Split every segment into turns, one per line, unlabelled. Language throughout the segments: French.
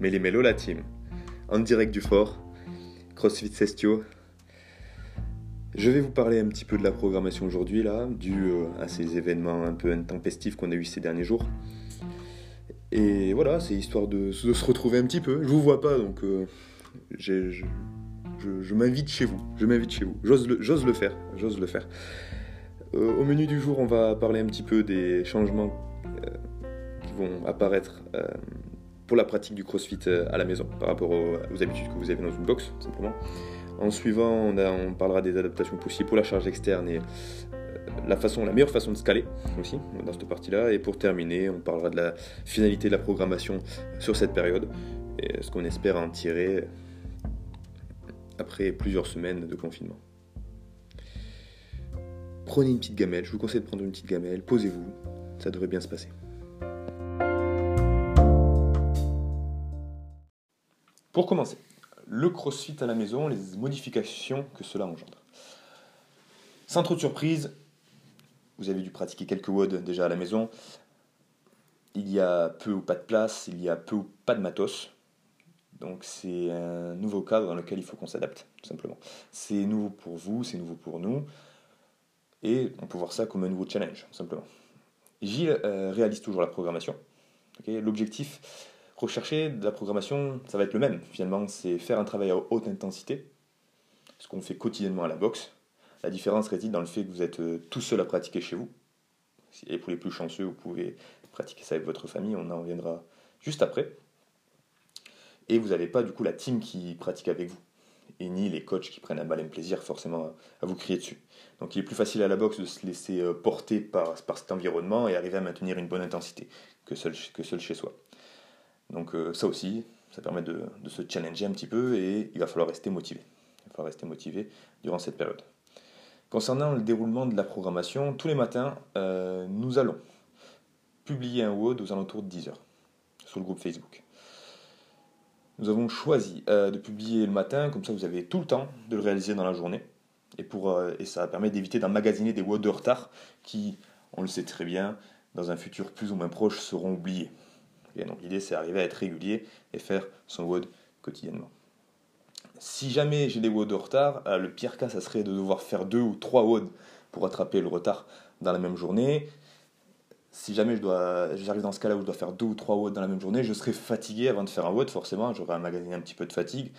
Mais les la team. En direct du fort, CrossFit Sestio. Je vais vous parler un petit peu de la programmation aujourd'hui, là, dû euh, à ces événements un peu intempestifs qu'on a eu ces derniers jours. Et voilà, c'est histoire de, se retrouver un petit peu. Je vous vois pas, donc euh, je, m'invite chez vous. Je m'invite chez vous. J'ose le, le, faire. J'ose le faire. Euh, au menu du jour, on va parler un petit peu des changements qui vont apparaître pour la pratique du crossfit euh, à la maison par rapport aux, habitudes que vous avez dans une box, simplement. En suivant, on, parlera des adaptations possibles pour la charge externe et euh, la, la meilleure façon de scaler aussi dans cette partie-là. Et pour terminer, on parlera de la finalité de la programmation sur cette période et ce qu'on espère en tirer après plusieurs semaines de confinement. Prenez une petite gamelle, je vous conseille de prendre une petite gamelle, posez-vous, ça devrait bien se passer. Pour commencer, le crossfit à la maison, les modifications que cela engendre. Sans trop de surprise, vous avez dû pratiquer quelques WOD déjà à la maison. Il y a peu ou pas de place, il y a peu ou pas de matos. Donc c'est un nouveau cadre dans lequel il faut qu'on s'adapte, tout simplement. C'est nouveau pour vous, c'est nouveau pour nous. Et on peut voir ça comme un nouveau challenge, tout simplement. Gilles euh, réalise toujours la programmation. L'objectif, rechercher de la programmation, ça va être le même. Finalement, c'est faire un travail à haute intensité, ce qu'on fait quotidiennement à la boxe. La différence réside dans le fait que vous êtes euh, tout seul à pratiquer chez vous. Et pour les plus chanceux, vous pouvez pratiquer ça avec votre famille, on en reviendra juste après. Et vous n'avez pas du coup la team qui pratique avec vous. Et ni les coachs qui prennent un malin plaisir forcément à vous crier dessus. Donc il est plus facile à la boxe de se laisser euh, porter par, cet environnement et arriver à maintenir une bonne intensité que que seul chez soi. Donc euh, ça aussi, ça permet de, se challenger un petit peu et il va falloir rester motivé. Il va falloir rester motivé durant cette période. Concernant le déroulement de la programmation, tous les matins, euh, nous allons publier un WOD aux alentours de 10h sur le groupe Facebook. Nous avons choisi euh, de publier le matin, comme ça vous avez tout le temps de le réaliser dans la journée. Et, et ça permet d'éviter d'emmagasiner des WOD de retard qui, on le sait très bien, dans un futur plus ou moins proche, seront oubliés donc l'idée c'est d'arriver à être régulier et faire son WOD quotidiennement. Si jamais j'ai des WOD de retard, euh, le pire cas ça serait de devoir faire deux ou trois WOD pour rattraper le retard dans la même journée. Si jamais je dois, j'arrive dans ce cas-là où je dois faire deux ou trois WOD dans la même journée, je serai fatigué avant de faire un WOD forcément, j'aurai emmagasiné un petit peu de fatigue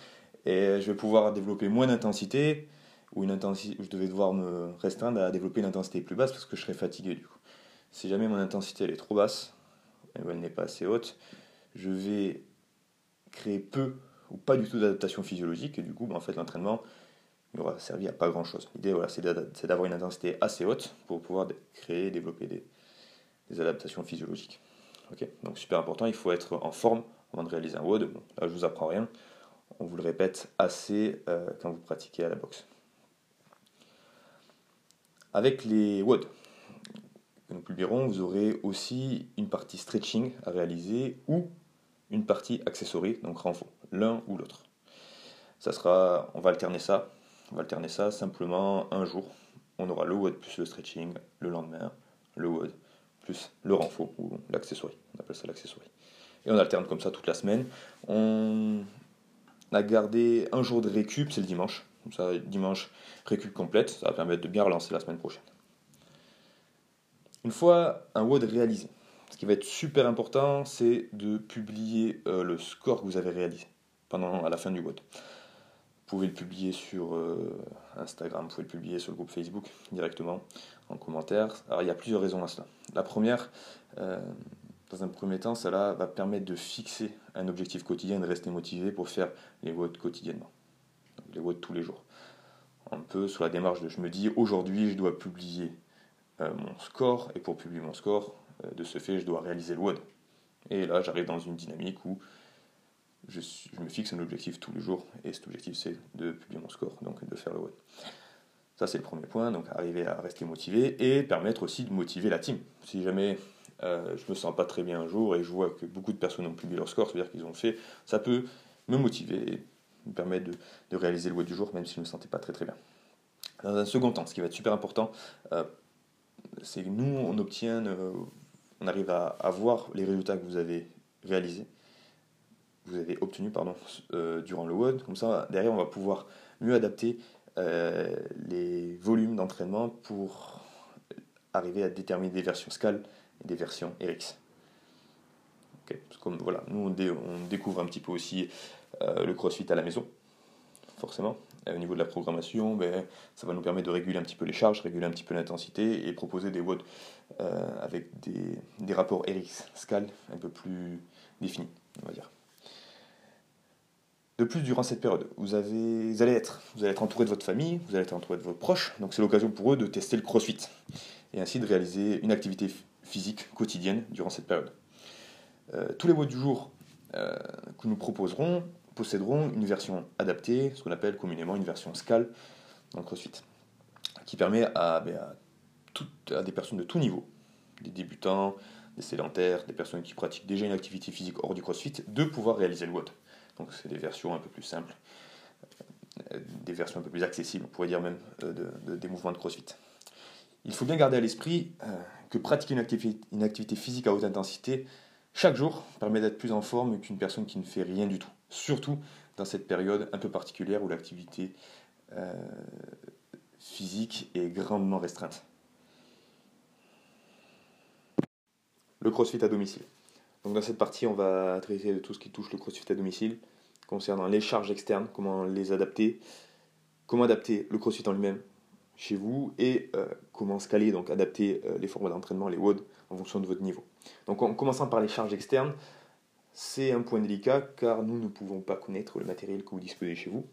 et je vais pouvoir développer moins d'intensité ou une intensité je devais devoir me restreindre à développer une intensité plus basse parce que je serai fatigué du coup. Si jamais mon intensité elle est trop basse, elle n'est pas assez haute, je vais créer peu ou pas du tout d'adaptation physiologique et du coup, ben, en fait, l'entraînement n'aura servi à pas grand chose. L'idée, voilà, c'est d'avoir une intensité assez haute pour pouvoir créer, développer des, adaptations physiologiques. Donc, super important, il faut être en forme avant de réaliser un WOD. Bon, là, je vous apprends rien. On vous le répète assez euh, quand vous pratiquez à la boxe. Avec les WOD, nous publierons, vous aurez aussi une partie stretching à réaliser ou une partie accessory, donc renfort, l'un ou l'autre. Ça sera, on va alterner ça, on va alterner ça simplement un jour. On aura le WOD plus le stretching, le lendemain, le WOD plus le renfort ou l'accessory. On appelle ça l'accessory. Et on alterne comme ça toute la semaine. On a gardé un jour de récup, c'est le dimanche. Dimanche, récup complète, ça va permettre de bien relancer la semaine prochaine. Une fois un WOD réalisé, ce qui va être super important, c'est de publier euh, le score que vous avez réalisé pendant, à la fin du WOD. Vous pouvez le publier sur euh, Instagram, vous pouvez le publier sur le groupe Facebook directement en commentaire. Alors il y a plusieurs raisons à cela. La première, euh, dans un premier temps, cela va permettre de fixer un objectif quotidien, de rester motivé pour faire les WOD quotidiennement, les WOD tous les jours. Un peu sur la démarche de je me dis aujourd'hui je dois publier mon score, et pour publier mon score, euh, de ce fait, je dois réaliser le WOD. Et là, j'arrive dans une dynamique où je, me fixe un objectif tous les jours, et cet objectif, c'est de publier mon score, donc de faire le WOD. Ça, c'est le premier point, donc arriver à rester motivé, et permettre aussi de motiver la team. Si jamais euh, je me sens pas très bien un jour, et je vois que beaucoup de personnes ont publié leur score, c'est-à-dire qu'ils ont fait, ça peut me motiver, et me permettre de, réaliser le WOD du jour, même si je ne me sentais pas très très bien. Dans un second temps, ce qui va être super important, c'est que nous, on obtient, euh, on arrive à, avoir les résultats que vous avez réalisés. vous avez obtenu pardon, durant le WOD. Comme ça, derrière, on va pouvoir mieux adapter les volumes d'entraînement pour arriver à déterminer des versions SCAL et des versions RX. Comme, voilà, nous, on, découvre un petit peu aussi le CrossFit à la maison, forcément. au niveau de la programmation, ben, ça va nous permettre de réguler un petit peu les charges, réguler un petit peu l'intensité et proposer des WOD avec des, des rapports RX, SCAL un peu plus définis, on va dire. De plus, durant cette période, vous, avez, vous, allez être, vous allez être entouré de votre famille, vous allez être entouré de vos proches, donc c'est l'occasion pour eux de tester le crossfit et ainsi de réaliser une activité physique quotidienne durant cette période. Euh, tous les mots du jour euh, que nous proposerons posséderont une version adaptée, ce qu'on appelle communément une version SCAL dans le CrossFit, qui permet à, ben, à, des personnes de tout niveau, des débutants, des sédentaires, des personnes qui pratiquent déjà une activité physique hors du CrossFit, de pouvoir réaliser le WOD. Donc c'est des versions un peu plus simples, euh, des versions un peu plus accessibles, on pourrait dire même, euh, des mouvements de CrossFit. Il faut bien garder à l'esprit euh, que pratiquer une activité physique à haute intensité chaque jour permet d'être plus en forme qu'une personne qui ne fait rien du tout. Surtout dans cette période un peu particulière où l'activité physique est grandement restreinte. Le crossfit à domicile. Donc dans cette partie, on va traiter de tout ce qui touche le crossfit à domicile, concernant les charges externes, comment les adapter, comment adapter le crossfit en lui-même chez vous et euh, comment scaler, donc adapter euh, les formats d'entraînement, les WOD, en fonction de votre niveau. Donc en commençant par les charges externes, c'est un point délicat car nous ne pouvons pas connaître le matériel que vous disposez chez vous.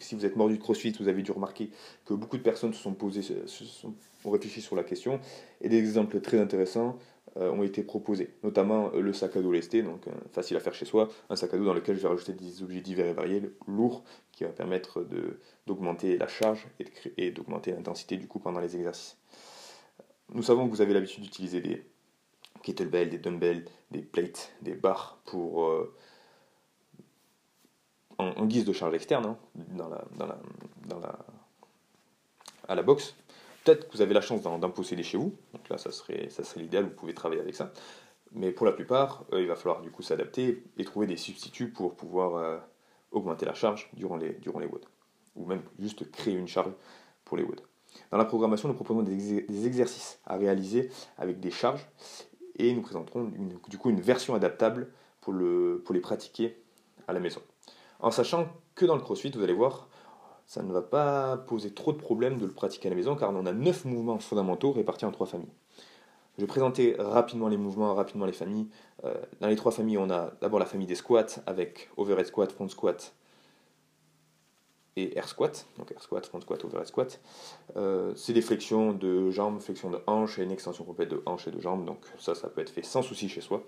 Si vous êtes mordu de CrossFit, vous avez dû remarquer que beaucoup de personnes se sont posées, ont sur la question. Et des exemples très intéressants euh, ont été proposés, notamment euh, le sac à dos lesté, donc euh, facile à faire chez soi, un sac à dos dans lequel je vais rajouter des objets divers et variés, lourds, qui va permettre d'augmenter la charge et d'augmenter l'intensité du coup pendant les exercices. Nous savons que vous avez l'habitude d'utiliser des kettlebells, des dumbbells, des plates, des barres pour en, guise de charge externe hein, dans la, dans la, dans la, à la boxe. Peut-être que vous avez la chance d'en posséder chez vous, donc là ça serait, ça serait l'idéal, vous pouvez travailler avec ça. Mais pour la plupart, euh, il va falloir du coup s'adapter et trouver des substituts pour pouvoir euh, augmenter la charge durant les, durant les. Ou même juste créer une charge pour les WOD. Dans la programmation, nous proposons des, exercices à réaliser avec des charges et nous présenterons du coup une version adaptable pour, le, pour les pratiquer à la maison. En sachant que dans le crossfit, vous allez voir, ça ne va pas poser trop de problèmes de le pratiquer à la maison car on a 9 mouvements fondamentaux répartis en trois familles. Je vais présenter rapidement les mouvements, rapidement les familles. Euh, dans les trois familles, on a d'abord la famille des squats avec overhead squat, front squat et air squat. Donc air squat, front squat, overhead squat. Euh, c'est des flexions de jambes, flexions de hanches et une extension complète de hanches et de jambes. Donc ça, ça peut être fait sans souci chez soi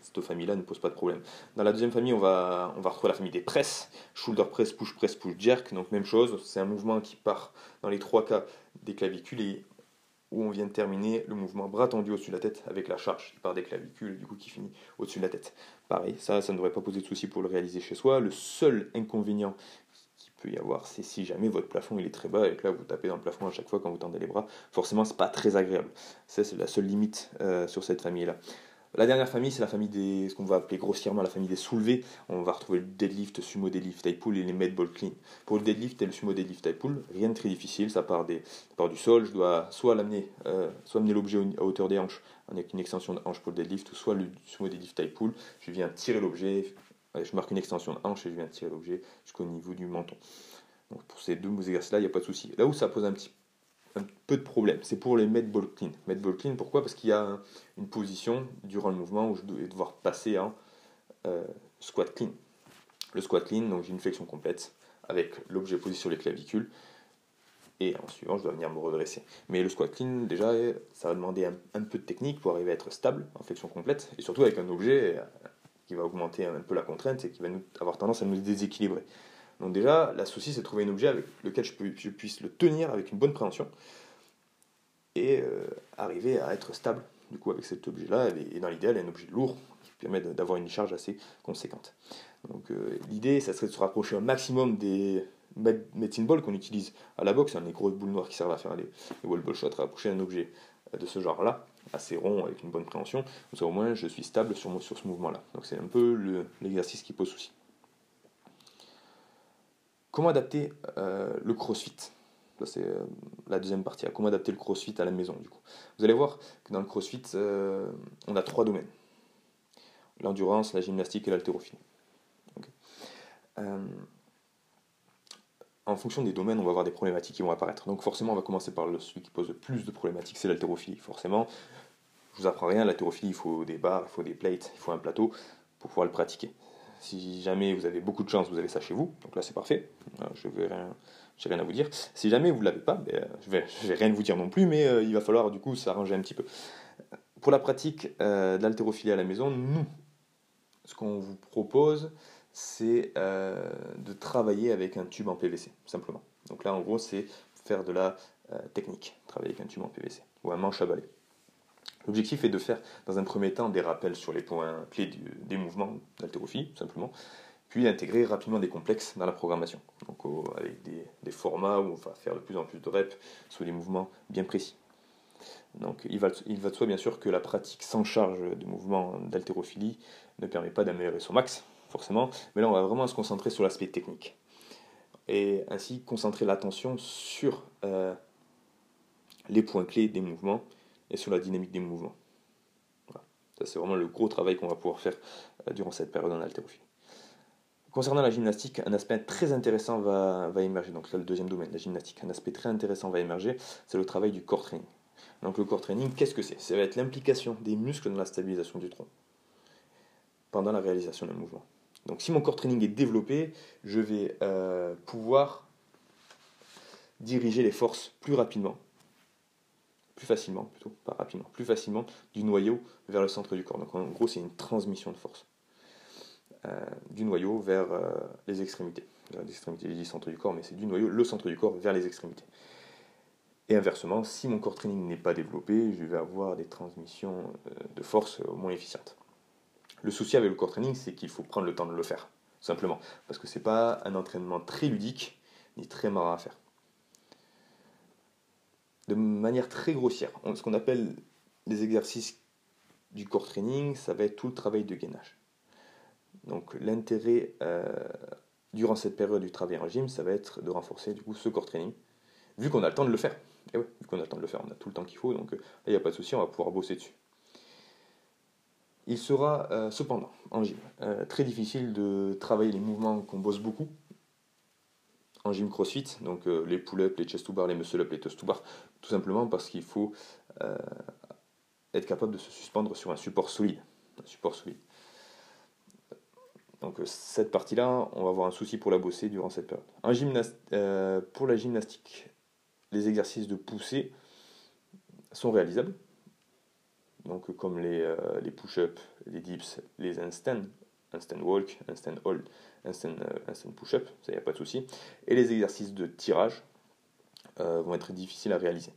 cette famille-là ne pose pas de problème. Dans la deuxième famille, on va, on va retrouver la famille des presses, shoulder press, push press, push jerk, donc même chose, c'est un mouvement qui part dans les trois cas des clavicules et où on vient de terminer le mouvement bras tendu au-dessus de la tête avec la charge qui part des clavicules du coup qui finit au-dessus de la tête. Pareil, ça, ça ne devrait pas poser de souci pour le réaliser chez soi. Le seul inconvénient peut y avoir, c'est si jamais votre plafond il est très bas et que là vous tapez dans le plafond à chaque fois quand vous tendez les bras, forcément c'est pas très agréable. Ça c'est la seule limite euh, sur cette famille-là. La dernière famille, c'est la famille des, ce qu'on va appeler grossièrement la famille des soulevés. On va retrouver le deadlift, sumo deadlift, type pull et les med ball clean. Pour le deadlift et le sumo deadlift type pull, rien de très difficile, ça part, des, du sol. Je dois soit l'amener, euh, soit amener l'objet à hauteur des hanches avec une extension de hanche pour le deadlift, ou soit le sumo deadlift type pull. Je viens tirer l'objet, je marque une extension de hanche et je viens tirer l'objet jusqu'au niveau du menton. Donc pour ces deux exercices-là, il n'y a pas de souci. Là où ça pose un petit un peu de problème. C'est pour les med ball clean. Med ball clean, pourquoi? Parce qu'il y a une position durant le mouvement où je vais devoir passer en euh, squat clean. Le squat clean, donc j'ai une flexion complète avec l'objet posé sur les clavicules et en suivant, je dois venir me redresser. Mais le squat clean, déjà, ça va demander un, peu de technique pour arriver à être stable en flexion complète et surtout avec un objet euh, qui va augmenter un peu la contrainte et qui va nous, avoir tendance à nous déséquilibrer. Donc déjà, la souci, c'est de trouver un objet avec lequel je, puisse le tenir avec une bonne préhension et euh, arriver à être stable du coup avec cet objet-là. Et dans l'idéal, un objet lourd qui permet d'avoir une charge assez conséquente. Donc euh, l'idée, ça serait de se rapprocher un maximum des medicine balls qu'on utilise à la boxe, hein, les grosses boules noires qui servent à faire les, wall ball shots, rapprocher un objet de ce genre-là, assez rond avec une bonne préhension, ça au moins je suis stable sur, sur ce mouvement-là. Donc c'est un peu l'exercice qui pose souci. Comment adapter euh, le crossfit? C'est euh, la deuxième partie. Comment adapter le crossfit à la maison, du coup? Vous allez voir que dans le crossfit, euh, on a trois domaines l'endurance, la gymnastique et l'haltérophilie. En fonction des domaines, on va avoir des problématiques qui vont apparaître. Donc forcément, on va commencer par celui qui pose le plus de problématiques, c'est l'haltérophilie. Forcément, je vous apprends rien, l'haltérophilie, il faut des barres, il faut des plates, il faut un plateau pour pouvoir le pratiquer. Si jamais vous avez beaucoup de chance, vous avez ça chez vous, donc là c'est parfait, euh, je n'ai rien, rien, à vous dire. Si jamais vous ne l'avez pas, ben, euh, je vais, vais rien vous dire non plus, mais euh, il va falloir du coup s'arranger un petit peu. Pour la pratique de l'haltérophilie à la maison, nous, ce qu'on vous propose, c'est de travailler avec un tube en PVC, simplement. Donc là en gros c'est faire de la technique, travailler avec un tube en PVC, ou un manche à balai. L'objectif est de faire dans un premier temps des rappels sur les points clés des mouvements d'haltérophilie, simplement, puis intégrer rapidement des complexes dans la programmation, donc avec des, formats où on va faire de plus en plus de reps sur des mouvements bien précis. Donc il va, il va de soi bien sûr que la pratique sans charge de mouvements d'haltérophilie ne permet pas d'améliorer son max, forcément, mais là on va vraiment se concentrer sur l'aspect technique. Et ainsi concentrer l'attention sur euh, les points clés des mouvements et sur la dynamique des mouvements. Ça, c'est vraiment le gros travail qu'on va pouvoir faire euh, durant cette période en haltérophilie. Concernant la gymnastique, un aspect très intéressant va, va émerger. Donc là, le deuxième domaine, la gymnastique. Un aspect très intéressant va émerger, c'est le travail du core training. Donc le core training, qu'est-ce que c'est? Ça va être l'implication des muscles dans la stabilisation du tronc pendant la réalisation d'un mouvement. Donc si mon core training est développé, je vais euh, pouvoir diriger les forces plus rapidement plus facilement, plutôt, pas rapidement, plus facilement du noyau vers le centre du corps. Donc en gros, c'est une transmission de force euh, du noyau vers euh, les extrémités. Les extrémités, je centre du corps, mais c'est du noyau, le centre du corps vers les extrémités. Et inversement, si mon corps training n'est pas développé, je vais avoir des transmissions de force moins efficientes. Le souci avec le corps training, c'est qu'il faut prendre le temps de le faire, simplement, parce que c'est pas un entraînement très ludique ni très marrant à faire de manière très grossière. Ce qu'on appelle les exercices du corps training, ça va être tout le travail de gainage. Donc l'intérêt euh, durant cette période du travail en gym, ça va être de renforcer du coup ce corps training, vu qu'on a le temps de le faire. Et eh oui, vu qu'on a le temps de le faire, on a tout le temps qu'il faut, donc euh, il n'y a pas de souci, on va pouvoir bosser dessus. Il sera euh, cependant en gym très difficile de travailler les mouvements qu'on bosse beaucoup, en gym crossfit, donc euh, les pull-ups, les chest to bar, les muscle-up, les toast to bar, tout simplement parce qu'il faut euh, être capable de se suspendre sur un support solide. Un support solide. Donc euh, cette partie-là, on va avoir un souci pour la bosser durant cette période. En pour la gymnastique, les exercices de poussée sont réalisables. Donc comme les, les push-ups, les dips, les handstands, handstand walk, handstand hold, instant, euh, push-up, ça y a pas de souci. Et les exercices de tirage euh, vont être difficiles à réaliser.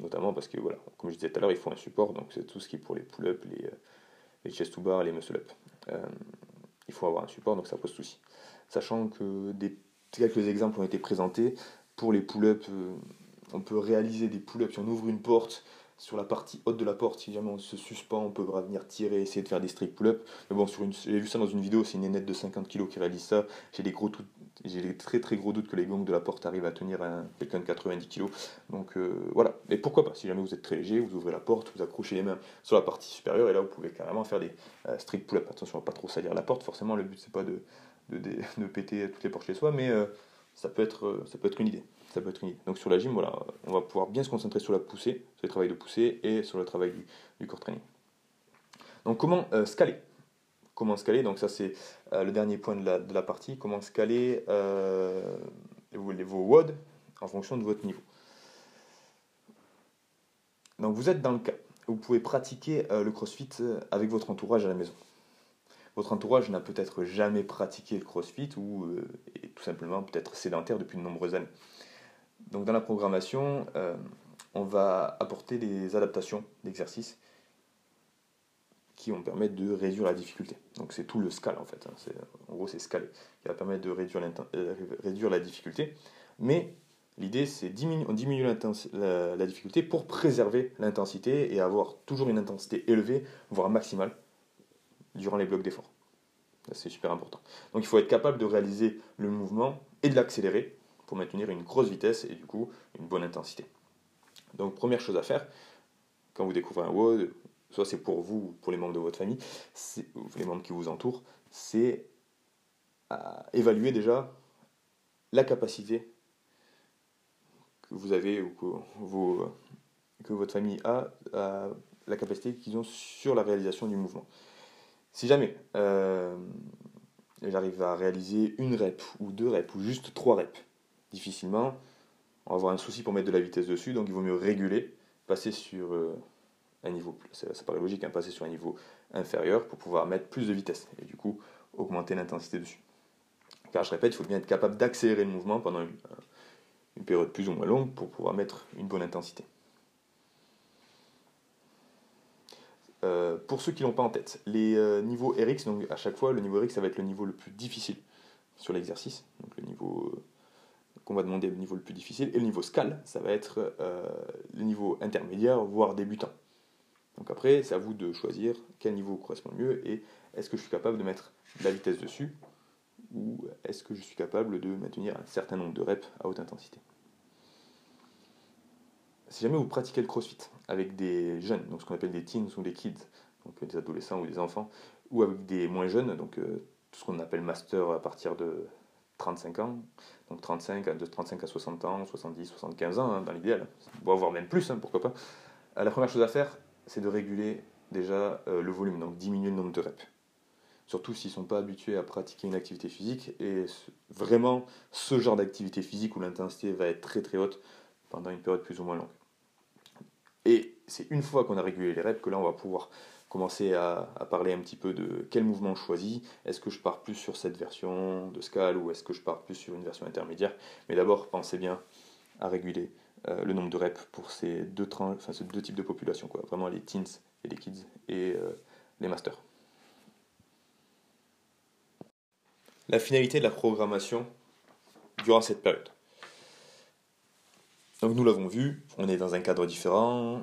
Notamment parce que, voilà, comme je disais tout à l'heure, il faut un support, donc c'est tout ce qui est pour les pull-up, les, euh, les chest to bar, les muscle-up. il faut avoir un support, donc ça pose souci. Sachant que des, quelques exemples ont été présentés. Pour les pull-up, on peut réaliser des pull-ups si on ouvre une porte sur la partie haute de la porte, si jamais on se suspend, on peut venir tirer, essayer de faire des strict pull-up. Mais bon, j'ai vu ça dans une vidéo, c'est une nénette de 50 kg qui réalise ça. J'ai des gros j'ai des très très gros doutes que les gongs de la porte arrivent à tenir un, quelqu'un de 90 kg. Donc euh, voilà. Et pourquoi pas Si jamais vous êtes très léger, vous ouvrez la porte, vous accrochez les mains sur la partie supérieure et là vous pouvez carrément faire des euh, strict pull-up. Attention à pas trop salir la porte. Forcément, le but c'est pas de, de, péter toutes les portes chez soi, mais euh, ça peut être ça peut être une idée peut être. Donc sur la gym, voilà, on va pouvoir bien se concentrer sur la poussée, sur le travail de poussée et sur le travail du, core training. Donc comment euh, scaler? Comment scaler? Donc ça c'est euh, le dernier point de la, de la, partie. Comment scaler euh, vos WOD en fonction de votre niveau. Donc vous êtes dans le cas où vous pouvez pratiquer le CrossFit avec votre entourage à la maison. Votre entourage n'a peut-être jamais pratiqué le CrossFit ou est tout simplement peut-être sédentaire depuis de nombreuses années. Donc dans la programmation, euh, on va apporter des adaptations d'exercices qui vont permettre de réduire la difficulté. Donc c'est tout le scale en fait. Hein. En gros c'est scaler, qui va permettre de réduire, euh, réduire la difficulté. Mais L'idée, c'est diminuer, on diminue la, la, difficulté pour préserver l'intensité et avoir toujours une intensité élevée, voire maximale, durant les blocs d'effort. C'est super important. Donc il faut être capable de réaliser le mouvement et de l'accélérer pour maintenir une grosse vitesse et du coup une bonne intensité. Donc première chose à faire, quand vous découvrez un WOD, soit c'est pour vous ou pour les membres de votre famille, les membres qui vous entourent, c'est évaluer déjà la capacité que vous avez ou que, votre famille a, la capacité qu'ils ont sur la réalisation du mouvement. Si jamais euh, j'arrive à réaliser une rep ou deux reps ou juste trois reps, difficilement, on va avoir un souci pour mettre de la vitesse dessus, donc il vaut mieux réguler, passer sur euh, un niveau, ça, paraît logique, hein, passer sur un niveau inférieur pour pouvoir mettre plus de vitesse et du coup augmenter l'intensité dessus. Car je répète, il faut bien être capable d'accélérer le mouvement pendant une, une période plus ou moins longue pour pouvoir mettre une bonne intensité. Euh, pour ceux qui l'ont pas en tête, les euh, niveaux RX, donc à chaque fois, le niveau RX, ça va être le niveau le plus difficile sur l'exercice. Donc le niveau euh, qu'on va demander le niveau le plus difficile. Et le niveau SCAL, ça va être le niveau intermédiaire, voire débutant. Donc après, c'est à vous de choisir quel niveau correspond le mieux et est-ce que je suis capable de mettre de la vitesse dessus ou est-ce que je suis capable de maintenir un certain nombre de reps à haute intensité. Si jamais vous pratiquez le crossfit avec des jeunes, donc ce qu'on appelle des teens ou des kids, donc des adolescents ou des enfants, ou avec des moins jeunes, donc euh, tout ce qu'on appelle master à partir de 35 ans, donc 35 de 35 à 60 ans, 70, 75 ans hein, dans l'idéal, voire même plus, hein, pourquoi pas. Euh, la première chose à faire, c'est de réguler déjà euh, le volume, donc diminuer le nombre de reps surtout s'ils ne sont pas habitués à pratiquer une activité physique. Et vraiment, ce genre d'activité physique où l'intensité va être très très haute pendant une période plus ou moins longue. Et c'est une fois qu'on a régulé les reps que là, on va pouvoir commencer à, parler un petit peu de quel mouvement je choisis. Est-ce que je pars plus sur cette version de scale ou est-ce que je pars plus sur une version intermédiaire? Mais d'abord, pensez bien à réguler euh, le nombre de reps pour ces deux, enfin, ces deux types de populations, quoi. vraiment les teens et les kids et euh, les masters. la finalité de la programmation durant cette période. Donc nous l'avons vu, on est dans un cadre différent,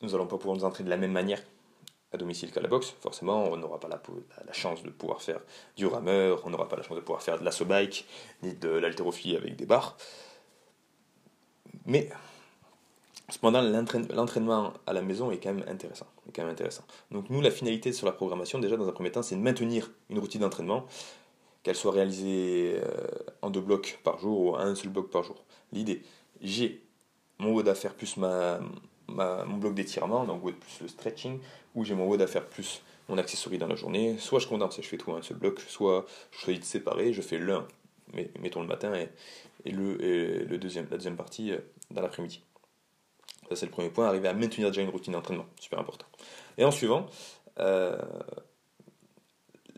nous n'allons pas pouvoir nous entraîner de la même manière à domicile qu'à la boxe, forcément on n'aura pas la, chance de pouvoir faire du rameur, on n'aura pas la chance de pouvoir faire de l'assaut bike, ni de l'haltérophilie avec des barres. Mais Cependant, l'entraînement à la maison est quand même intéressant. Est quand même intéressant. Donc nous, la finalité sur la programmation, déjà dans un premier temps, c'est de maintenir une routine d'entraînement, qu'elle soit réalisée euh, en deux blocs par jour ou un seul bloc par jour. L'idée, j'ai mon à faire plus ma, mon bloc d'étirement, donc WOD plus le stretching, ou j'ai mon WOD à faire plus mon accessoire dans la journée. Soit je condense et je fais tout un seul bloc, soit je choisis de séparer, je fais l'un, mettons le matin, et, et le, et le deuxième, la deuxième partie euh, dans l'après-midi. Ça, c'est le premier point, arriver à maintenir déjà une routine d'entraînement, super important. Et en suivant, euh,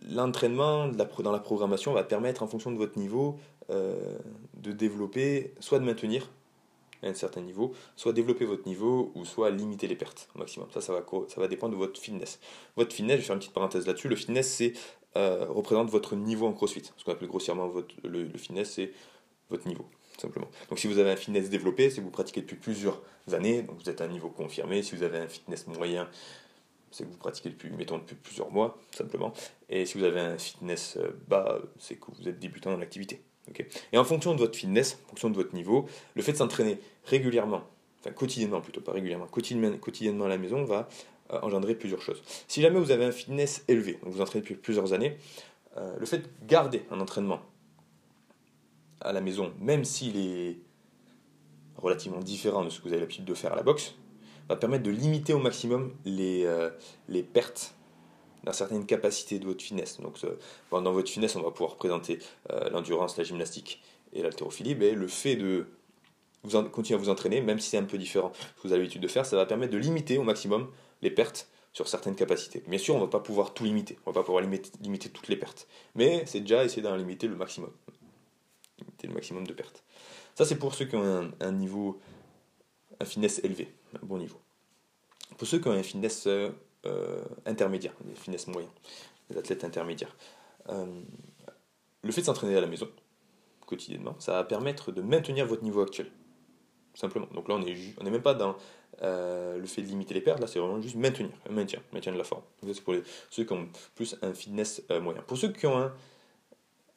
l'entraînement dans la programmation va permettre, en fonction de votre niveau, euh, de développer, soit de maintenir à un certain niveau, soit développer votre niveau, ou soit limiter les pertes au maximum. Ça, ça va, ça va dépendre de votre fitness. Votre fitness, je vais faire une petite parenthèse là-dessus, le fitness, c'est euh, représente votre niveau en crossfit. Ce qu'on appelle grossièrement votre, le fitness, c'est votre niveau simplement. Donc si vous avez un fitness développé, c'est que vous pratiquez depuis plusieurs années, donc vous êtes à un niveau confirmé. Si vous avez un fitness moyen, c'est que vous pratiquez depuis, mettons, depuis plusieurs mois, simplement. Et si vous avez un fitness euh, bas, c'est que vous êtes débutant dans l'activité. Et en fonction de votre fitness, en fonction de votre niveau, le fait de s'entraîner régulièrement, enfin quotidiennement plutôt, pas régulièrement, quotidiennement, à la maison va euh, engendrer plusieurs choses. Si jamais vous avez un fitness élevé, donc vous entraînez depuis plusieurs années, euh, le fait de garder un entraînement à la maison, même s'il est relativement différent de ce que vous avez l'habitude de faire à la boxe, va permettre de limiter au maximum les, euh, les pertes d'une certaine capacité de votre finesse. Donc, dans votre finesse, on va pouvoir présenter euh, l'endurance, la gymnastique et l'haltérophilie. Mais le fait de continuer à vous entraîner, même si c'est un peu différent de ce que vous avez l'habitude de faire, ça va permettre de limiter au maximum les pertes sur certaines capacités. Bien sûr, on ne va pas pouvoir tout limiter, on ne va pas pouvoir limiter, limiter toutes les pertes, mais c'est déjà essayer d'en limiter le maximum limiter le maximum de pertes. Ça, c'est pour ceux qui ont un, niveau, un finesse élevé, un bon niveau. Pour ceux qui ont un finesse euh, intermédiaire, des finesse moyen, des athlètes intermédiaires, euh, le fait de s'entraîner à la maison, quotidiennement, ça va permettre de maintenir votre niveau actuel. Simplement. Donc là, on n'est on est même pas dans euh, le fait de limiter les pertes, là, c'est vraiment juste maintenir, maintien, maintien de la forme. C'est pour ceux qui ont plus un fitness moyen. Pour ceux qui ont un,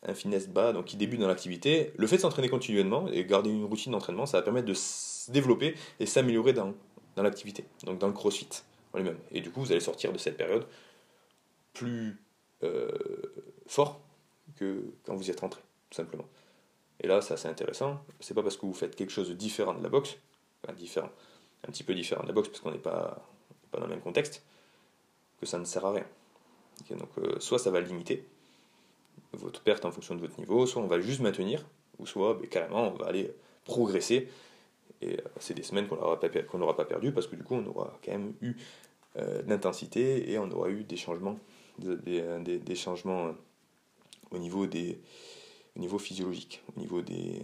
un fitness bas, donc qui débutent dans l'activité, le fait de s'entraîner continuellement et garder une routine d'entraînement, ça va permettre de se développer et s'améliorer dans, dans l'activité, donc dans le crossfit Et du coup, vous allez sortir de cette période plus euh, fort que quand vous y êtes rentré, tout simplement. Et là, c'est assez intéressant. C'est pas parce que vous faites quelque chose de différent de la boxe, différent, un petit peu différent de la boxe parce qu'on n'est pas, pas dans le même contexte, que ça ne sert à rien. donc, euh, soit ça va limiter votre perte en fonction de votre niveau, soit on va juste maintenir, ou soit ben, carrément on va aller progresser. Et euh, c'est des semaines qu'on n'aura pas, qu'on pas perdu parce que du coup on aura quand même eu euh, de l'intensité et on aura eu des changements, des, des changements au niveau des au niveau physiologique, au niveau des.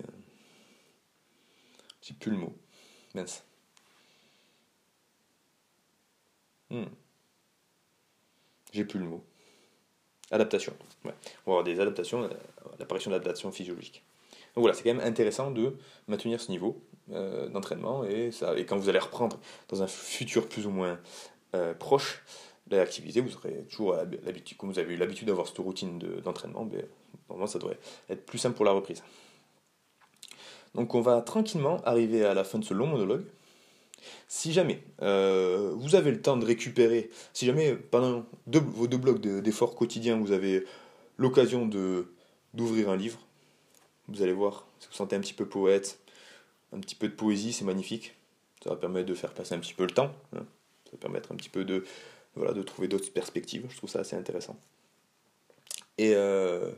J'ai plus le mot. Mince. Hmm. J'ai plus le mot. Adaptation. On va avoir des adaptations, euh, l'apparition d'adaptations physiologiques. Donc voilà, c'est quand même intéressant de maintenir ce niveau euh, d'entraînement et, ça, et quand vous allez reprendre dans un futur plus ou moins euh, proche l'activité, vous aurez toujours l'habitude, comme vous avez eu l'habitude d'avoir cette routine d'entraînement, ben, normalement ça devrait être plus simple pour la reprise. Donc on va tranquillement arriver à la fin de ce long monologue. Si jamais euh, vous avez le temps de récupérer, si jamais pendant vos deux blocs d'efforts quotidiens, vous avez l'occasion de d'ouvrir un livre, vous allez voir, si vous sentez un petit peu poète, un petit peu de poésie, c'est magnifique. Ça va permettre de faire passer un petit peu le temps. Hein. Ça va permettre un petit peu de, voilà, de trouver d'autres perspectives. Je trouve ça assez intéressant. Et, euh,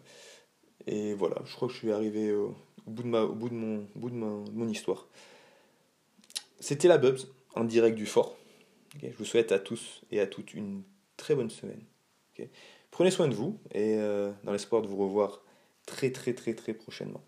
et voilà, je crois que je suis arrivé au, bout, de ma, au bout, de, mon, bout de, mon histoire. C'était la Bubs en direct du fort. je vous souhaite à tous et à toutes une très bonne semaine. Prenez soin de vous et euh, dans l'espoir de vous revoir très très très très prochainement.